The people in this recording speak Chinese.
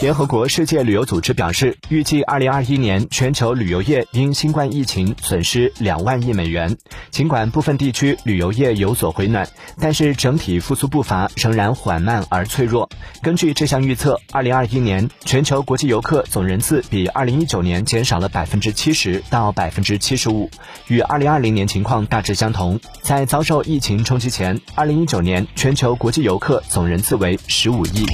联合国世界旅游组织表示，预计2021年全球旅游业因新冠疫情损失两万亿美元。尽管部分地区旅游业有所回暖，但是整体复苏步伐仍然缓慢而脆弱。根据这项预测，2021年全球国际游客总人次比2019年减少了百分之七十到百分之七十五，与2020年情况大致相同。在遭受疫情冲击前，2019年全球国际游客总人次为十五亿。